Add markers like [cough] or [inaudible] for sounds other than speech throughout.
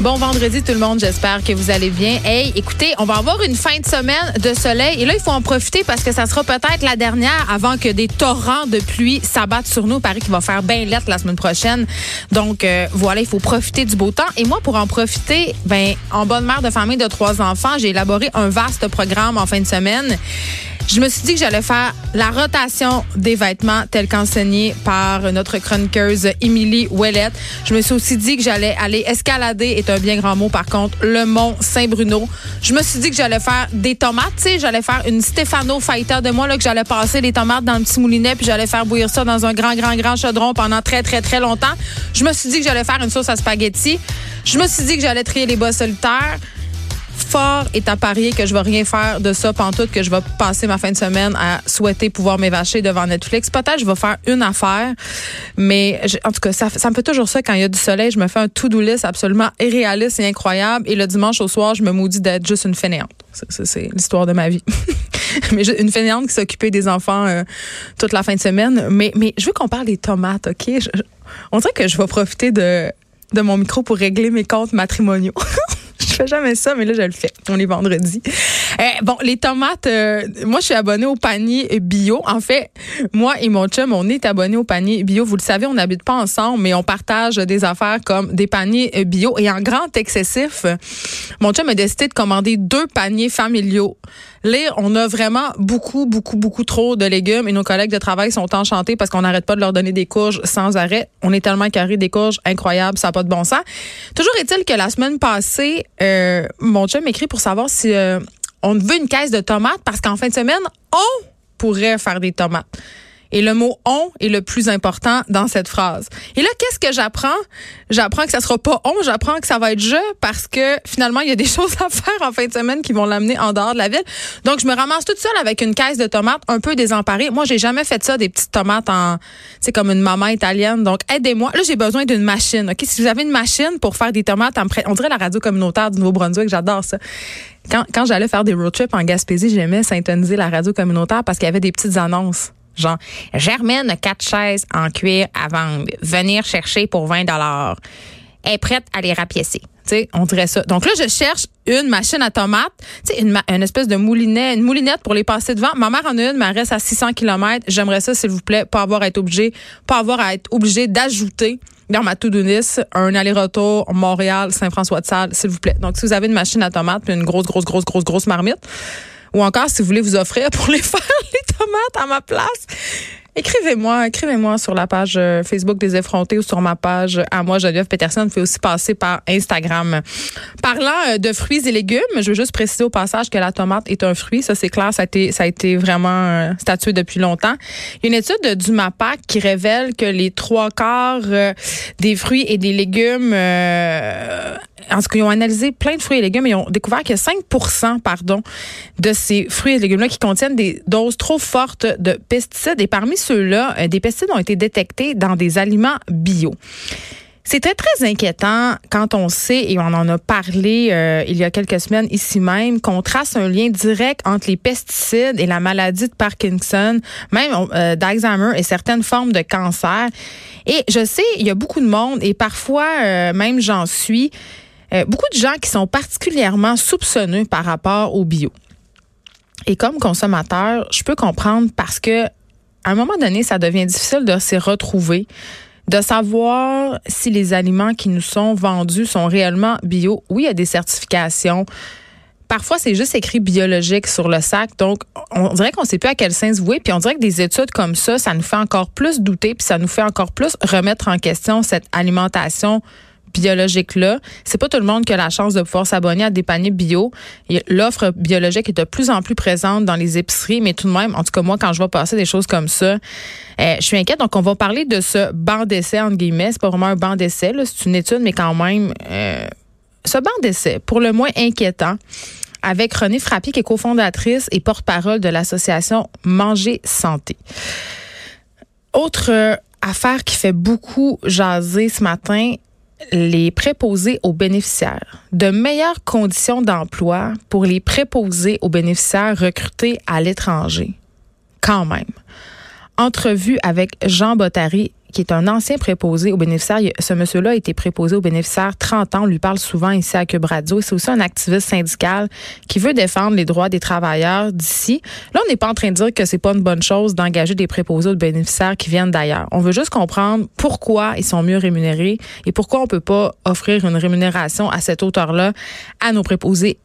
Bon vendredi tout le monde, j'espère que vous allez bien. Hey, écoutez, on va avoir une fin de semaine de soleil et là il faut en profiter parce que ça sera peut-être la dernière avant que des torrents de pluie s'abattent sur nous. Paris qu'il va faire bien lettre la semaine prochaine. Donc euh, voilà, il faut profiter du beau temps et moi pour en profiter, ben en bonne mère de famille de trois enfants, j'ai élaboré un vaste programme en fin de semaine. Je me suis dit que j'allais faire la rotation des vêtements tel qu'enseigné par notre chroniqueuse Émilie Ouellette. Je me suis aussi dit que j'allais aller escalader, est un bien grand mot par contre, le mont Saint-Bruno. Je me suis dit que j'allais faire des tomates, tu sais, j'allais faire une Stefano Fighter de moi, là, que j'allais passer les tomates dans le petit moulinet, puis j'allais faire bouillir ça dans un grand, grand, grand chaudron pendant très, très, très longtemps. Je me suis dit que j'allais faire une sauce à spaghetti. Je me suis dit que j'allais trier les bas solitaires fort est à parier que je vais rien faire de ça pantoute, que je vais passer ma fin de semaine à souhaiter pouvoir m'évacher devant Netflix. Peut-être je vais faire une affaire, mais en tout cas, ça, me fait toujours ça quand il y a du soleil. Je me fais un to-do list absolument irréaliste et incroyable. Et le dimanche au soir, je me maudis d'être juste une fainéante. C'est l'histoire de ma vie. [laughs] mais une fainéante qui s'occupait des enfants euh, toute la fin de semaine. Mais, mais je veux qu'on parle des tomates, OK? on dirait que je vais profiter de, de mon micro pour régler mes comptes matrimoniaux. [laughs] je fais jamais ça, mais là, je le fais. On est vendredi. Euh, bon, les tomates, euh, moi, je suis abonnée au panier bio. En fait, moi et mon chum, on est abonnés au panier bio. Vous le savez, on n'habite pas ensemble, mais on partage des affaires comme des paniers bio. Et en grand excessif, mon chum a décidé de commander deux paniers familiaux. Là, on a vraiment beaucoup, beaucoup, beaucoup trop de légumes et nos collègues de travail sont enchantés parce qu'on n'arrête pas de leur donner des courges sans arrêt. On est tellement carré des courges incroyables, ça n'a pas de bon sens. Toujours est-il que la semaine passée, euh, mon chum m'écrit pour savoir si euh, on veut une caisse de tomates parce qu'en fin de semaine, on pourrait faire des tomates. Et le mot on est le plus important dans cette phrase. Et là, qu'est-ce que j'apprends? J'apprends que ça sera pas on, j'apprends que ça va être je parce que finalement, il y a des [laughs] choses à faire en fin de semaine qui vont l'amener en dehors de la ville. Donc, je me ramasse toute seule avec une caisse de tomates un peu désemparée. Moi, j'ai jamais fait ça, des petites tomates en, c'est comme une maman italienne. Donc, aidez-moi. Là, j'ai besoin d'une machine. OK? Si vous avez une machine pour faire des tomates, on dirait la radio communautaire du Nouveau-Brunswick, j'adore ça. Quand, quand j'allais faire des road trips en Gaspésie, j'aimais syntoniser la radio communautaire parce qu'il y avait des petites annonces. Genre, Germaine quatre chaises en cuir à vendre. Venir chercher pour 20 dollars. Est prête à les rapiécer. sais, on dirait ça. Donc là, je cherche une machine à tomates, une, une espèce de moulinet, une moulinette pour les passer devant. Ma mère en a une, mais elle reste à 600 km. J'aimerais ça, s'il vous plaît, pas avoir à être obligé, pas avoir à être obligé d'ajouter dans ma to-do un aller-retour Montréal, Saint-François-de-Salle, s'il vous plaît. Donc, si vous avez une machine à tomates, une grosse, grosse, grosse, grosse, grosse marmite, ou encore si vous voulez vous offrir pour les [laughs] faire les tomates à ma place. Écrivez-moi, écrivez-moi sur la page euh, Facebook des effrontés ou sur ma page à moi, Geneviève Peterson. Vous pouvez aussi passer par Instagram. Parlant euh, de fruits et légumes, je veux juste préciser au passage que la tomate est un fruit. Ça, c'est clair. Ça a été, ça a été vraiment euh, statué depuis longtemps. Il y a une étude du MAPAC qui révèle que les trois quarts des fruits et des légumes, en ce qu'ils ont analysé plein de fruits et légumes, ils ont découvert que 5 pardon, de ces fruits et légumes-là qui contiennent des doses trop fortes de pesticides. Et parmi ceux-là, euh, des pesticides ont été détectés dans des aliments bio. C'est très, très inquiétant quand on sait, et on en a parlé euh, il y a quelques semaines ici même, qu'on trace un lien direct entre les pesticides et la maladie de Parkinson, même euh, d'Alzheimer et certaines formes de cancer. Et je sais, il y a beaucoup de monde, et parfois, même j'en suis, beaucoup de gens qui sont particulièrement soupçonneux par rapport au bio. Et comme consommateur, je peux comprendre parce que à un moment donné, ça devient difficile de s'y retrouver, de savoir si les aliments qui nous sont vendus sont réellement bio. Oui, il y a des certifications. Parfois, c'est juste écrit biologique sur le sac. Donc, on dirait qu'on ne sait plus à quel sens vouer. Puis on dirait que des études comme ça, ça nous fait encore plus douter, puis ça nous fait encore plus remettre en question cette alimentation biologique-là. C'est pas tout le monde qui a la chance de pouvoir s'abonner à des paniers bio. L'offre biologique est de plus en plus présente dans les épiceries, mais tout de même, en tout cas, moi, quand je vois passer des choses comme ça, euh, je suis inquiète. Donc, on va parler de ce banc d'essai, entre guillemets. C'est pas vraiment un banc d'essai, c'est une étude, mais quand même, euh, ce banc d'essai, pour le moins inquiétant, avec Renée Frappier, qui est cofondatrice et porte-parole de l'association Manger Santé. Autre affaire qui fait beaucoup jaser ce matin, les préposés aux bénéficiaires. De meilleures conditions d'emploi pour les préposés aux bénéficiaires recrutés à l'étranger. Quand même. Entrevue avec Jean Bottary, qui est un ancien préposé aux bénéficiaires. Ce monsieur-là a été préposé aux bénéficiaires 30 ans. On lui parle souvent ici à Cube. C'est aussi un activiste syndical qui veut défendre les droits des travailleurs d'ici. Là, on n'est pas en train de dire que c'est pas une bonne chose d'engager des préposés aux bénéficiaires qui viennent d'ailleurs. On veut juste comprendre pourquoi ils sont mieux rémunérés et pourquoi on peut pas offrir une rémunération à cette hauteur-là à nos préposés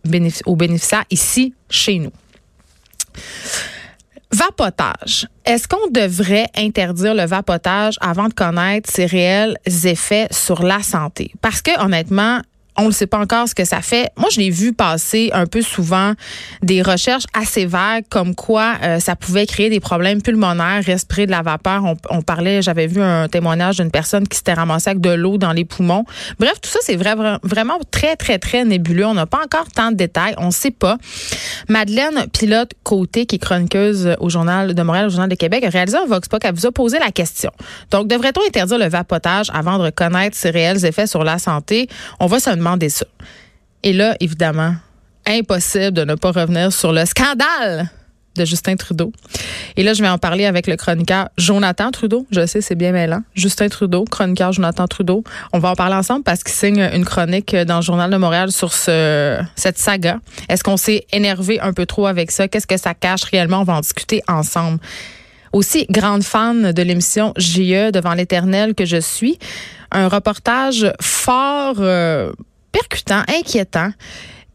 aux bénéficiaires ici, chez nous. Vapotage. Est-ce qu'on devrait interdire le vapotage avant de connaître ses réels effets sur la santé? Parce que honnêtement, on ne sait pas encore ce que ça fait. Moi, je l'ai vu passer un peu souvent des recherches assez vagues comme quoi euh, ça pouvait créer des problèmes pulmonaires, respirer de la vapeur. On, parlait, j'avais vu un témoignage d'une personne qui s'était ramassée avec de l'eau dans les poumons. Bref, tout ça, c'est vrai, vraiment très, très, très nébuleux. On n'a pas encore tant de détails. On ne sait pas. Madeleine Pilote Côté, qui est chroniqueuse au Journal de Montréal, au Journal de Québec, a réalisé un Vox. Elle vous a posé la question. Donc, devrait-on interdire le vapotage avant de reconnaître ses réels effets sur la santé? On va se Et là, évidemment, impossible de ne pas revenir sur le scandale de Justin Trudeau. Et là, je vais en parler avec le chroniqueur Jonathan Trudeau. Je sais, c'est bien mêlant. Justin Trudeau, chroniqueur Jonathan Trudeau. On va en parler ensemble parce qu'il signe une chronique dans le Journal de Montréal sur ce, cette saga. Est-ce qu'on s'est énervé un peu trop avec ça? Qu'est-ce que ça cache réellement? On va en discuter ensemble. Aussi, grande fan de l'émission JE devant l'éternel que je suis. Un reportage fort... Euh, percutant, inquiétant.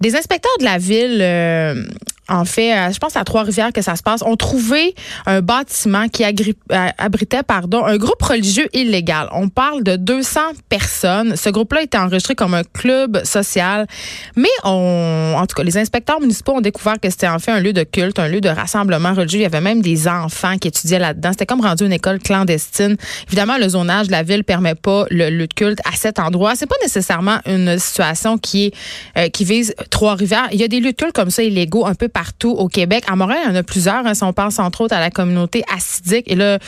Des inspecteurs de la ville euh, en fait, euh, je pense à Trois-Rivières que ça se passe, ont trouvé un bâtiment qui euh, abritait pardon, un groupe religieux illégal. On parle de 200 personnes. Ce groupe-là était enregistré comme un club social, mais on, en tout cas, les inspecteurs municipaux ont découvert que c'était en fait un lieu de culte, un lieu de rassemblement religieux. Il y avait même des enfants qui étudiaient là-dedans. C'était comme rendu une école clandestine. Évidemment, le zonage de la ville permet pas le lieu de culte à cet endroit. C'est pas nécessairement une situation qui euh, qui vise Trois-Rivières. Il y a des lieux de culte comme ça illégaux un peu partout partout au Québec. À Montréal, il y en a plusieurs. Hein, si on pense entre autres à la communauté assidique. Et là,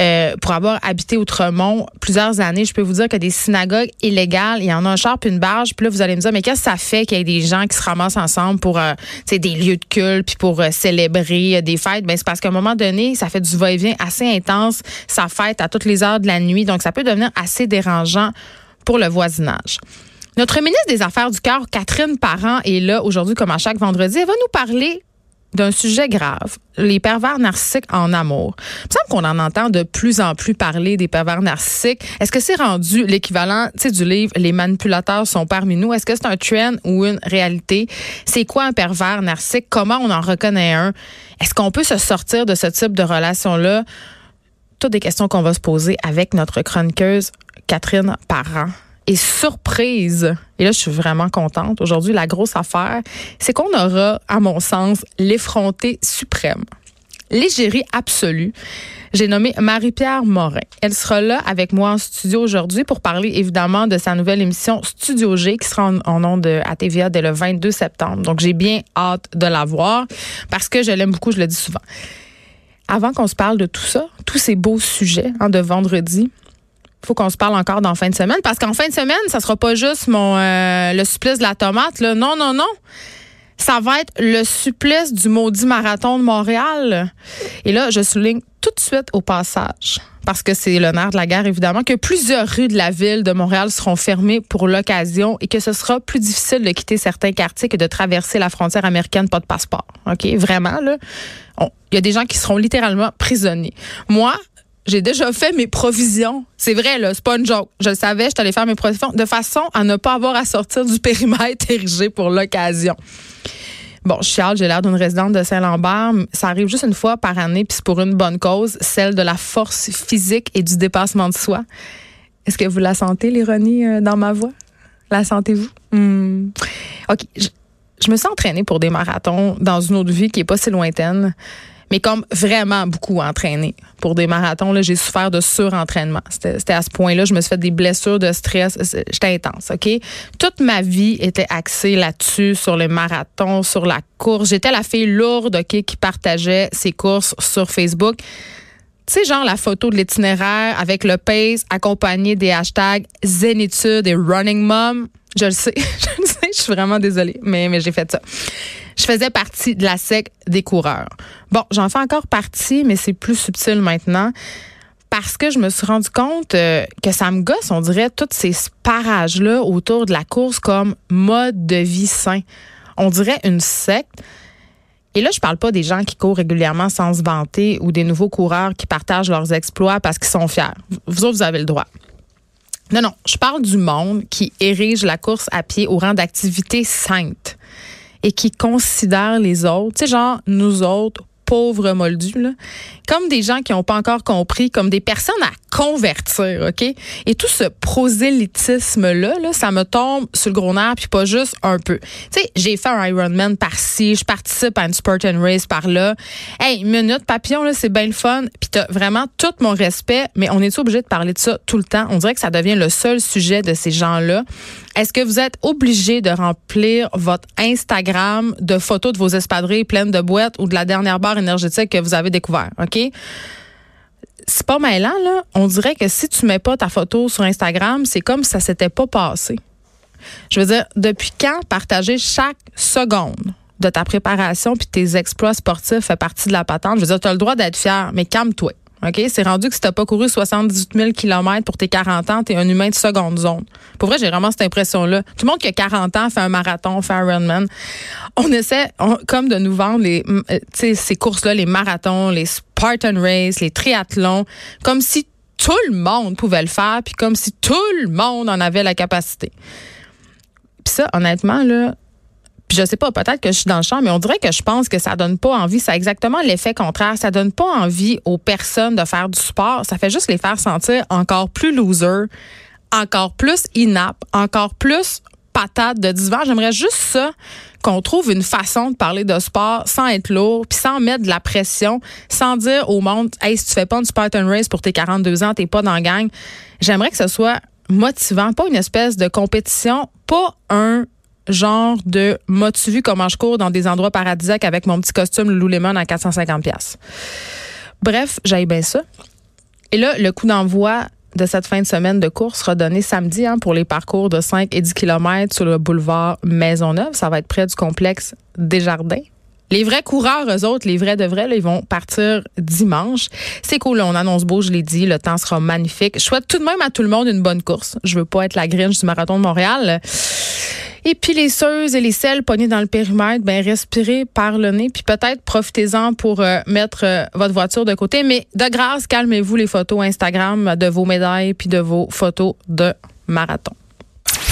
euh, pour avoir habité Outremont plusieurs années, je peux vous dire que des synagogues illégales, il y en a un char puis une barge. Puis là, vous allez me dire, mais qu'est-ce que ça fait qu'il y ait des gens qui se ramassent ensemble pour euh, des lieux de culte puis pour euh, célébrer des fêtes? Ben, c'est parce qu'à un moment donné, ça fait du va-et-vient assez intense. Ça fête à toutes les heures de la nuit. Donc, ça peut devenir assez dérangeant pour le voisinage. Notre ministre des Affaires du Cœur, Catherine Parent, est là aujourd'hui comme à chaque vendredi. Elle va nous parler d'un sujet grave, les pervers narcissiques en amour. Il me semble qu'on en entend de plus en plus parler des pervers narcissiques. Est-ce que c'est rendu l'équivalent du livre Les manipulateurs sont parmi nous? Est-ce que c'est un trend ou une réalité? C'est quoi un pervers narcissique? Comment on en reconnaît un? Est-ce qu'on peut se sortir de ce type de relation-là? Toutes des questions qu'on va se poser avec notre chroniqueuse Catherine Parent et surprise, et là je suis vraiment contente, aujourd'hui la grosse affaire, c'est qu'on aura, à mon sens, l'effronté suprême. L'égérie absolue. J'ai nommé Marie-Pierre Morin. Elle sera là avec moi en studio aujourd'hui pour parler évidemment de sa nouvelle émission Studio G qui sera en, nom de à TVA dès le 22 septembre. Donc j'ai bien hâte de la voir parce que je l'aime beaucoup, je le dis souvent. Avant qu'on se parle de tout ça, tous ces beaux sujets hein, de vendredi, faut qu'on se parle encore dans fin de semaine parce qu'en fin de semaine, ça sera pas juste mon euh, le supplice de la tomate. Non non non. Ça va être le supplice du maudit marathon de Montréal. Et là, je souligne tout de suite au passage parce que c'est le nerf de la guerre, évidemment, que plusieurs rues de la ville de Montréal seront fermées pour l'occasion et que ce sera plus difficile de quitter certains quartiers que de traverser la frontière américaine pas de passeport. OK? Vraiment, là. Il y a des gens qui seront littéralement prisonniers. Moi, j'ai déjà fait mes provisions. C'est vrai, là, c'est pas une joke. Je le savais, je t'allais faire mes provisions de façon à ne pas avoir à sortir du périmètre [laughs] érigé pour l'occasion. Bon, Charles, j'ai l'air d'une résidente de Saint-Lambert. Ça arrive juste une fois par année, puis c'est pour une bonne cause, celle de la force physique et du dépassement de soi. Est-ce que vous la sentez, l'ironie euh, dans ma voix? La sentez-vous? Hmm. OK. Je, je me suis entraînée pour des marathons dans une autre vie qui est pas si lointaine mais comme vraiment beaucoup entraîné. Pour des marathons, là, j'ai souffert de surentraînement. C'était à ce point-là, je me suis fait des blessures de stress. J'étais intense, OK? Toute ma vie était axée là-dessus, sur les marathons, sur la course. J'étais la fille lourde, OK, qui partageait ses courses sur Facebook. Tu sais, genre la photo de l'itinéraire avec le pace accompagné des hashtags Zénitude et Running Mom. Je le sais, [laughs] je le sais, je suis vraiment désolée, mais, j'ai fait ça. Je faisais partie de la sec des coureurs. Bon, j'en fais encore partie, mais c'est plus subtil maintenant parce que je me suis rendu compte euh, que ça me gosse, on dirait, tous ces parages-là autour de la course comme mode de vie sain. On dirait une secte. Et là, je parle pas des gens qui courent régulièrement sans se vanter ou des nouveaux coureurs qui partagent leurs exploits parce qu'ils sont fiers. Vous autres, vous avez le droit. Non, non, je parle du monde qui érige la course à pied au rang d'activité sainte et qui considère les autres, tu sais, genre nous autres, pauvres moldus, là, comme des gens qui n'ont pas encore compris, comme des personnes à convertir, OK? Et tout ce prosélytisme-là, là, ça me tombe sur le gros nerf, puis pas juste un peu. Tu sais, j'ai fait un Ironman par-ci, je participe à une Spartan Race par-là. Hey, minute, papillon, là, c'est bien le fun, puis t'as vraiment tout mon respect, mais on est obligé de parler de ça tout le temps? On dirait que ça devient le seul sujet de ces gens-là. Est-ce que vous êtes obligé de remplir votre Instagram de photos de vos espadrilles pleines de boîtes ou de la dernière barre énergétique que vous avez découvert, OK? C'est pas mêlant, là. On dirait que si tu mets pas ta photo sur Instagram, c'est comme si ça s'était pas passé. Je veux dire, depuis quand partager chaque seconde de ta préparation puis tes exploits sportifs fait partie de la patente? Je veux dire, tu as le droit d'être fier, mais calme-toi. OK? C'est rendu que si t'as pas couru 78 000 km pour tes 40 ans, t'es un humain de seconde zone. Pour vrai, j'ai vraiment cette impression-là. Tout le monde qui a 40 ans fait un marathon, fait un runman. On essaie, comme de nous vendre les, euh, ces courses-là, les marathons, les Spartan Race, les triathlons, comme si tout le monde pouvait le faire, puis comme si tout le monde en avait la capacité. Puis ça, honnêtement, là, je sais pas, peut-être que je suis dans le champ, mais on dirait que je pense que ça donne pas envie. C'est exactement l'effet contraire. Ça donne pas envie aux personnes de faire du sport. Ça fait juste les faire sentir encore plus loser, encore plus inaptes, encore plus patates de divan. J'aimerais juste ça qu'on trouve une façon de parler de sport sans être lourd, puis sans mettre de la pression, sans dire au monde, hey, si tu fais pas une Spartan Race pour tes 42 ans, t'es pas dans la gang. J'aimerais que ce soit motivant, pas une espèce de compétition, pas un genre de m'as-tu vu comment je cours dans des endroits paradisiaques avec mon petit costume Lululemon à 450 pièces. Bref, j'aille bien ça. Et là, le coup d'envoi de cette fin de semaine de course sera donné samedi hein, pour les parcours de 5 et 10 km sur le boulevard Maisonneuve. Ça va être près du complexe Desjardins. Les vrais coureurs, eux autres, les vrais de vrais, ils vont partir dimanche. C'est cool, on annonce beau, je l'ai dit, le temps sera magnifique. Je souhaite tout de même à tout le monde une bonne course. Je veux pas être la gringe du marathon de Montréal. Et puis les seuses et les sels pognés dans le périmètre, ben respirez par le nez, puis peut-être profitez-en pour euh, mettre euh, votre voiture de côté. Mais de grâce, calmez-vous les photos Instagram de vos médailles puis de vos photos de marathon.